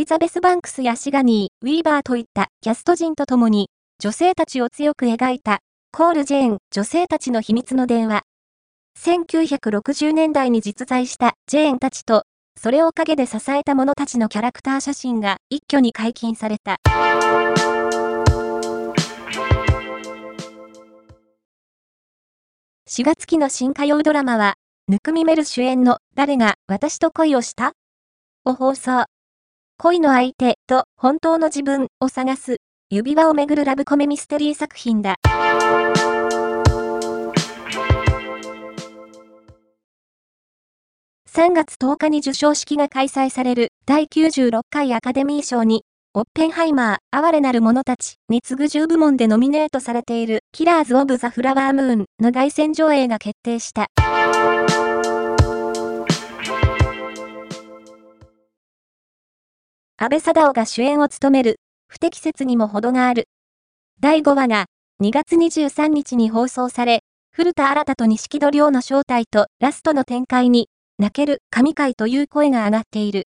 エリザベス・バンクスやシガニー、ウィーバーといったキャスト陣と共に、女性たちを強く描いた、コール・ジェーン、女性たちの秘密の電話。1960年代に実在したジェーンたちと、それを陰で支えた者たちのキャラクター写真が一挙に解禁された。4月期の新火曜ドラマは、ぬくみめる主演の誰が私と恋をした？を放送。恋の相手と本当の自分を探す指輪をめぐるラブコメミステリー作品だ。3月10日に授賞式が開催される第96回アカデミー賞に、オッペンハイマー、哀れなる者たちに次ぐ10部門でノミネートされているキラーズ・オブ・ザ・フラワームーンの凱旋上映が決定した。安倍貞夫が主演を務める、不適切にも程がある。第5話が、2月23日に放送され、古田新太と錦戸亮の正体とラストの展開に、泣ける神回という声が上がっている。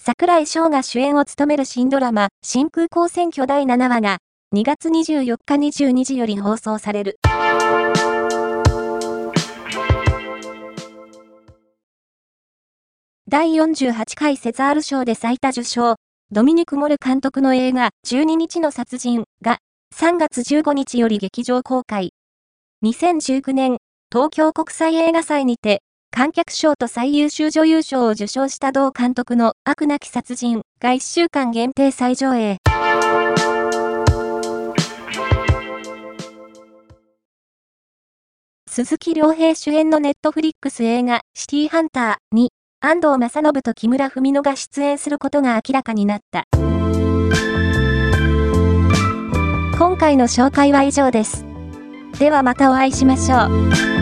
桜井翔が主演を務める新ドラマ、新空港選挙第7話が、2月24日22時より放送される。第48回セザール賞で最多受賞、ドミニク・モル監督の映画12日の殺人が3月15日より劇場公開。2019年、東京国際映画祭にて、観客賞と最優秀女優賞を受賞した同監督の悪なき殺人が1週間限定再上映。鈴木亮平主演のネットフリックス映画シティハンターに安藤正信と木村文乃が出演することが明らかになった。今回の紹介は以上です。ではまたお会いしましょう。